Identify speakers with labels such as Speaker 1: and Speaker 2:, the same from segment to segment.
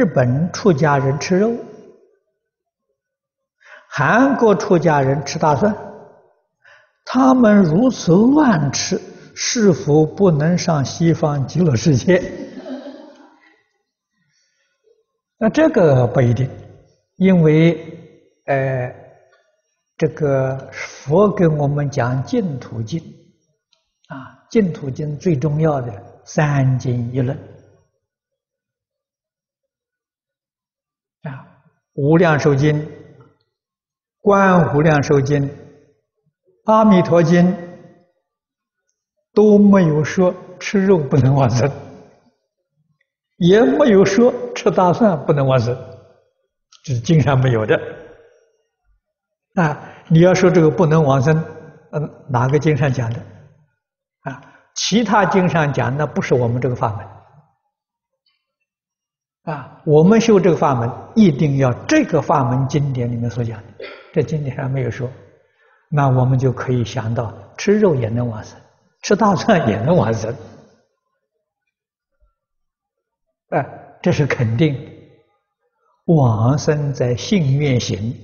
Speaker 1: 日本出家人吃肉，韩国出家人吃大蒜，他们如此乱吃，是否不能上西方极乐世界？那这个不一定，因为呃，这个佛给我们讲净土经啊，净土经最重要的三经一论。啊，《无量寿经》、《观无量寿经》、《阿弥陀经》都没有说吃肉不能往生，也没有说吃大蒜不能往生，这是经上没有的。啊，你要说这个不能往生，嗯，哪个经上讲的？啊，其他经上讲，那不是我们这个法门。啊，我们修这个法门，一定要这个法门经典里面所讲的，这经典上没有说，那我们就可以想到，吃肉也能往生，吃大蒜也能往生，啊，这是肯定，往生在信愿行，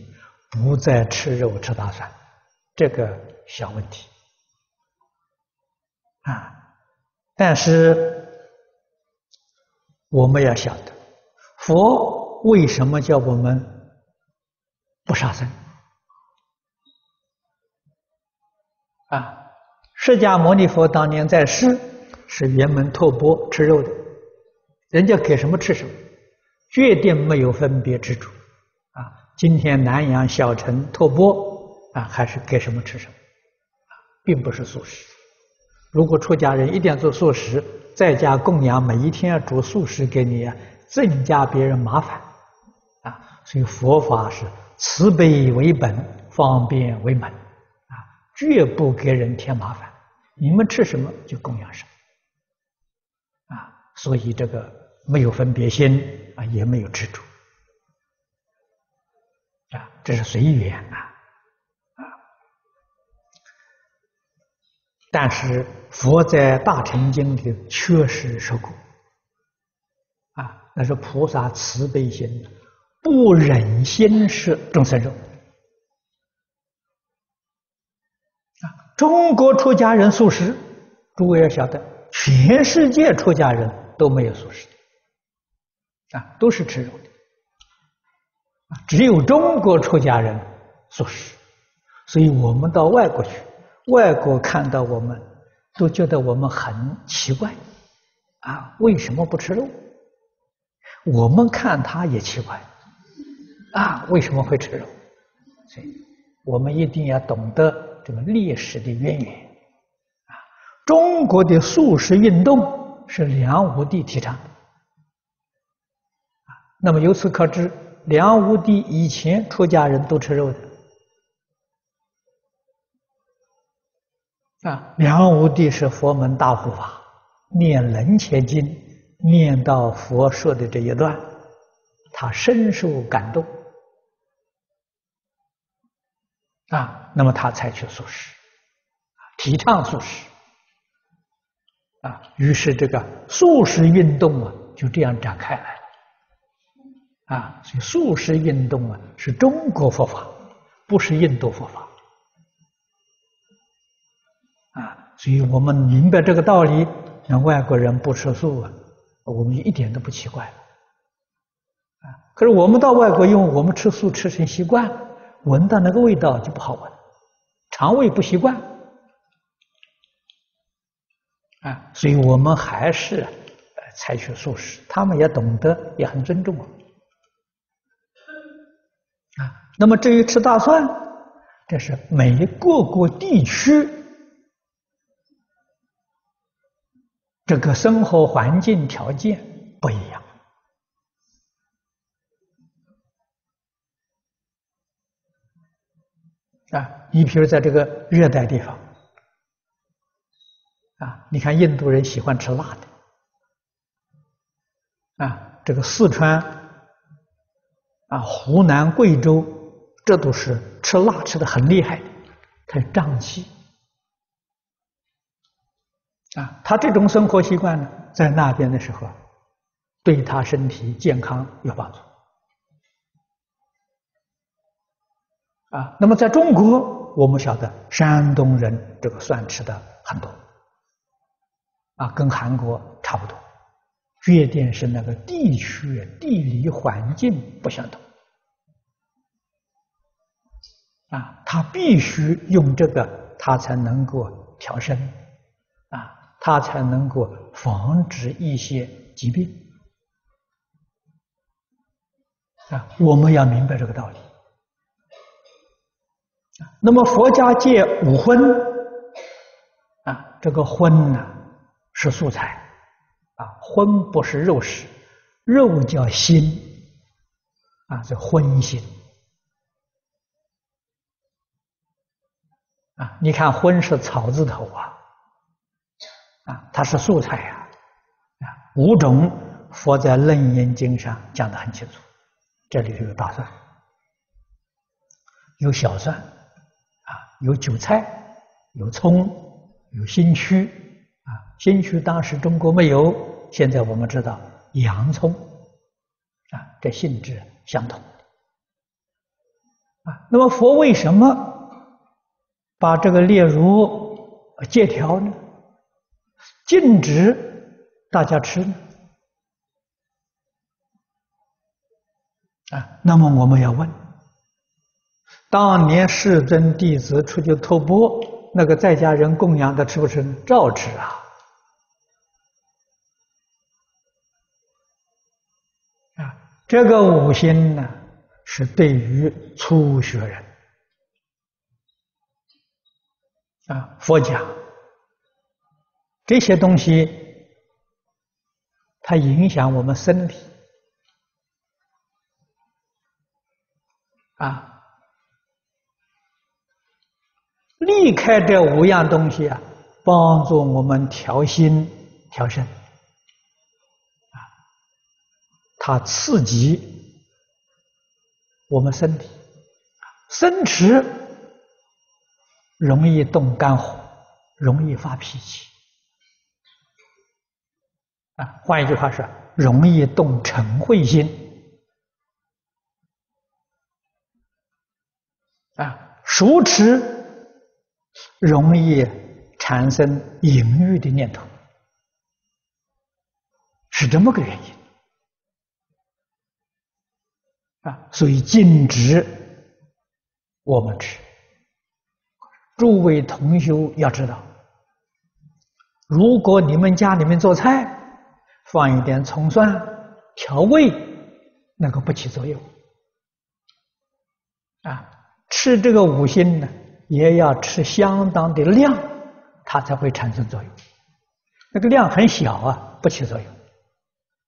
Speaker 1: 不在吃肉吃大蒜，这个小问题，啊，但是我们要晓得。佛为什么叫我们不杀生？啊，释迦牟尼佛当年在世是圆门托钵吃肉的，人家给什么吃什么，决定没有分别之处。啊，今天南阳小城托钵啊，还是给什么吃什么，啊，并不是素食。如果出家人一定要做素食，在家供养，每一天要煮素食给你啊。增加别人麻烦，啊，所以佛法是慈悲为本，方便为门，啊，绝不给人添麻烦。你们吃什么就供养什么，啊，所以这个没有分别心啊，也没有执着，啊，这是随缘啊，啊，但是佛在大乘经里确实说过。那是菩萨慈悲心，不忍心吃众生肉。啊，中国出家人素食，诸位要晓得，全世界出家人都没有素食的，啊，都是吃肉的。只有中国出家人素食，所以我们到外国去，外国看到我们，都觉得我们很奇怪，啊，为什么不吃肉？我们看他也奇怪，啊，为什么会吃肉？所以，我们一定要懂得这个历史的渊源。啊，中国的素食运动是梁武帝提倡的。啊，那么由此可知，梁武帝以前出家人都吃肉的。啊，梁武帝是佛门大护法，念《楞伽经》。念到佛说的这一段，他深受感动。啊，那么他采取素食，提倡素食啊，于是这个素食运动啊就这样展开来了。啊，所以素食运动啊是中国佛法，不是印度佛法。啊，所以我们明白这个道理，那外国人不吃素啊。我们一点都不奇怪，啊！可是我们到外国，因为我们吃素吃成习惯，闻到那个味道就不好闻，肠胃不习惯，啊！所以我们还是采取素食。他们也懂得，也很尊重我，啊！那么至于吃大蒜，这是每个个地区。这个生活环境条件不一样啊！你比如在这个热带地方啊，你看印度人喜欢吃辣的啊，这个四川啊、湖南、贵州，这都是吃辣吃的很厉害的，它胀气。啊，他这种生活习惯呢，在那边的时候，对他身体健康有帮助。啊，那么在中国，我们晓得山东人这个蒜吃的很多，啊，跟韩国差不多。缺点是那个地区地理环境不相同，啊，他必须用这个，他才能够调身，啊，他才能够防止一些疾病，啊，我们要明白这个道理。那么佛家戒五荤，啊，这个荤呢是素菜，啊，荤不是肉食，肉叫心，啊，是荤腥，啊，你看荤是草字头啊，啊，它是素菜呀，啊，五种佛在楞严经上讲得很清楚，这里有大蒜，有小蒜。啊有韭菜，有葱，有兴趣，啊，兴趣当时中国没有，现在我们知道洋葱，啊，这性质相同，啊，那么佛为什么把这个列入借条呢？禁止大家吃呢？啊，那么我们要问。当年世尊弟子出去托钵，那个在家人供养的吃不吃？照吃啊！啊，这个五辛呢，是对于初学人啊，佛讲这些东西，它影响我们身体。啊。离开这五样东西啊，帮助我们调心调身。啊，它刺激我们身体，生吃容易动肝火，容易发脾气。啊。换一句话说，容易动嗔恚心啊。熟吃。容易产生淫欲的念头，是这么个原因啊，所以禁止我们吃。诸位同修要知道，如果你们家里面做菜放一点葱蒜调味，那个不起作用啊。吃这个五辛呢，也要吃相当的量，它才会产生作用。那个量很小啊，不起作用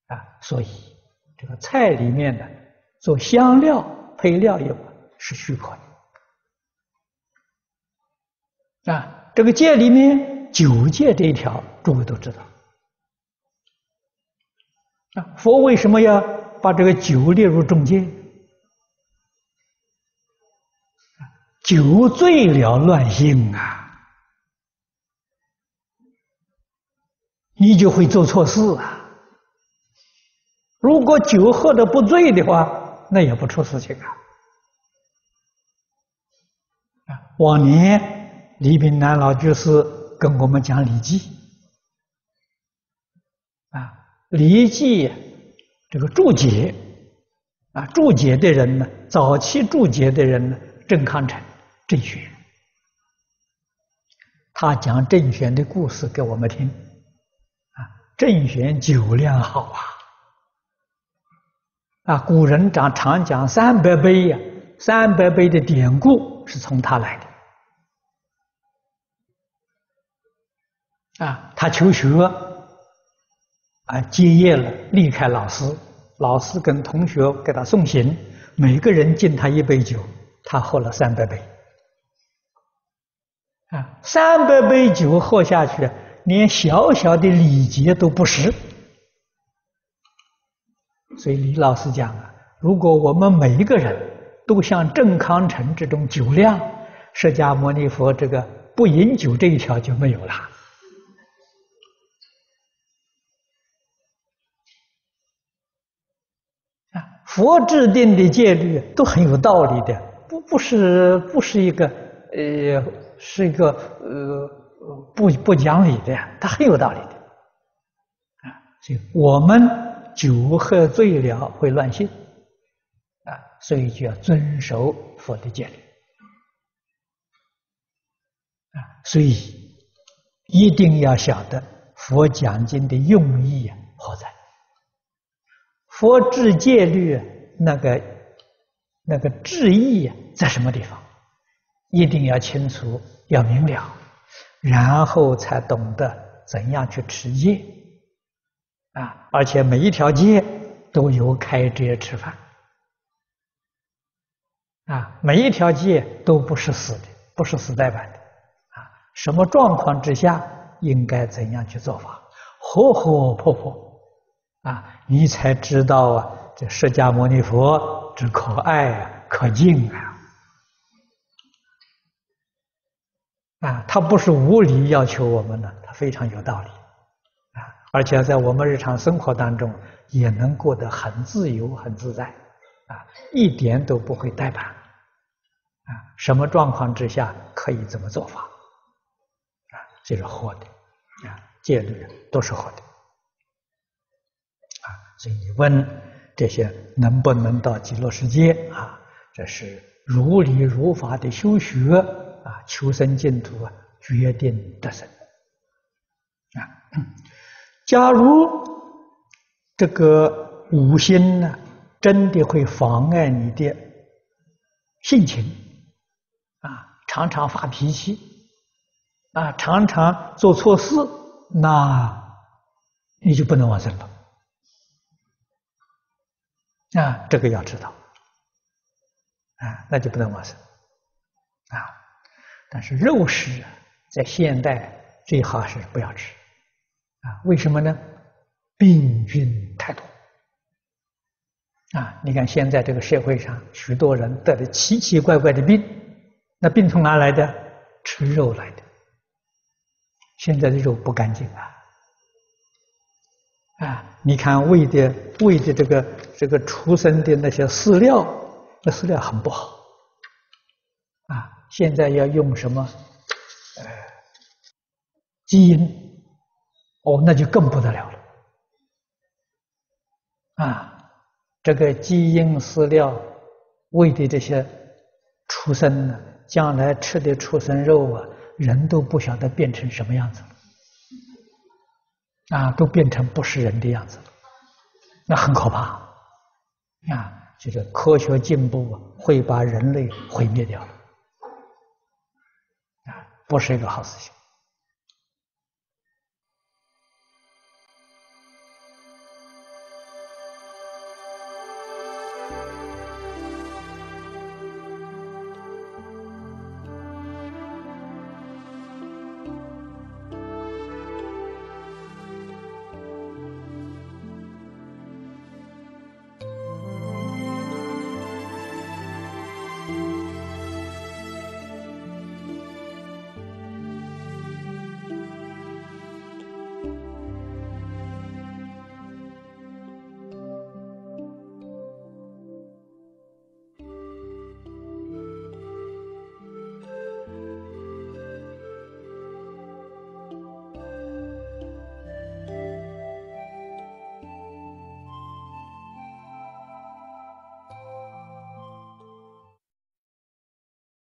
Speaker 1: 啊。所以这个菜里面的做香料配料用是许可的啊。这个戒里面九戒这一条，诸位都知道佛为什么要把这个酒列入重戒？酒醉了乱性啊，你就会做错事啊。如果酒喝的不醉的话，那也不出事情啊。啊，往年李炳南老居士跟我们讲《礼记》啊，《礼记》这个注解啊，注解的人呢，早期注解的人呢，郑康成。郑玄，他讲郑玄的故事给我们听，啊，郑玄酒量好啊，啊，古人常常讲三百杯呀，三百杯的典故是从他来的，啊，他求学，啊，结业了，离开老师，老师跟同学给他送行，每个人敬他一杯酒，他喝了三百杯。啊，三百杯酒喝下去，连小小的礼节都不识。所以李老师讲啊，如果我们每一个人都像郑康成这种酒量，释迦牟尼佛这个不饮酒这一条就没有了。佛制定的戒律都很有道理的，不不是不是一个呃是一个呃不不讲理的，它很有道理的啊。所以我们酒喝醉了会乱性啊，所以就要遵守佛的戒律啊。所以一定要晓得佛讲经的用意啊何在。佛制戒律，那个那个智义在什么地方？一定要清楚，要明了，然后才懂得怎样去持戒啊！而且每一条戒都有开遮吃饭啊，每一条戒都不是死的，不是死呆板的啊！什么状况之下应该怎样去做法？活活泼泼。啊，你才知道啊，这释迦牟尼佛之可爱啊，可敬啊！啊，他不是无理要求我们的，他非常有道理啊！而且在我们日常生活当中，也能过得很自由、很自在啊，一点都不会怠慢啊！什么状况之下可以怎么做法啊？这是活的啊，戒律都是活的。所以你问这些能不能到极乐世界啊？这是如理如法的修学啊，求生净土啊，决定得生啊。假如这个五心呢，真的会妨碍你的性情啊，常常发脾气啊，常常做错事，那你就不能往生了。啊，这个要知道，啊，那就不能往生，啊，但是肉食在现代最好是不要吃，啊，为什么呢？病菌太多，啊，你看现在这个社会上，许多人得了奇奇怪怪的病，那病从哪来的？吃肉来的，现在的肉不干净啊。啊，你看喂的喂的这个这个畜生的那些饲料，那饲料很不好。啊，现在要用什么？呃，基因，哦，那就更不得了了。啊，这个基因饲料喂的这些畜生呢，将来吃的畜生肉啊，人都不晓得变成什么样子了。啊，都变成不是人的样子了，那很可怕啊！就是科学进步会把人类毁灭掉了，啊，不是一个好事情。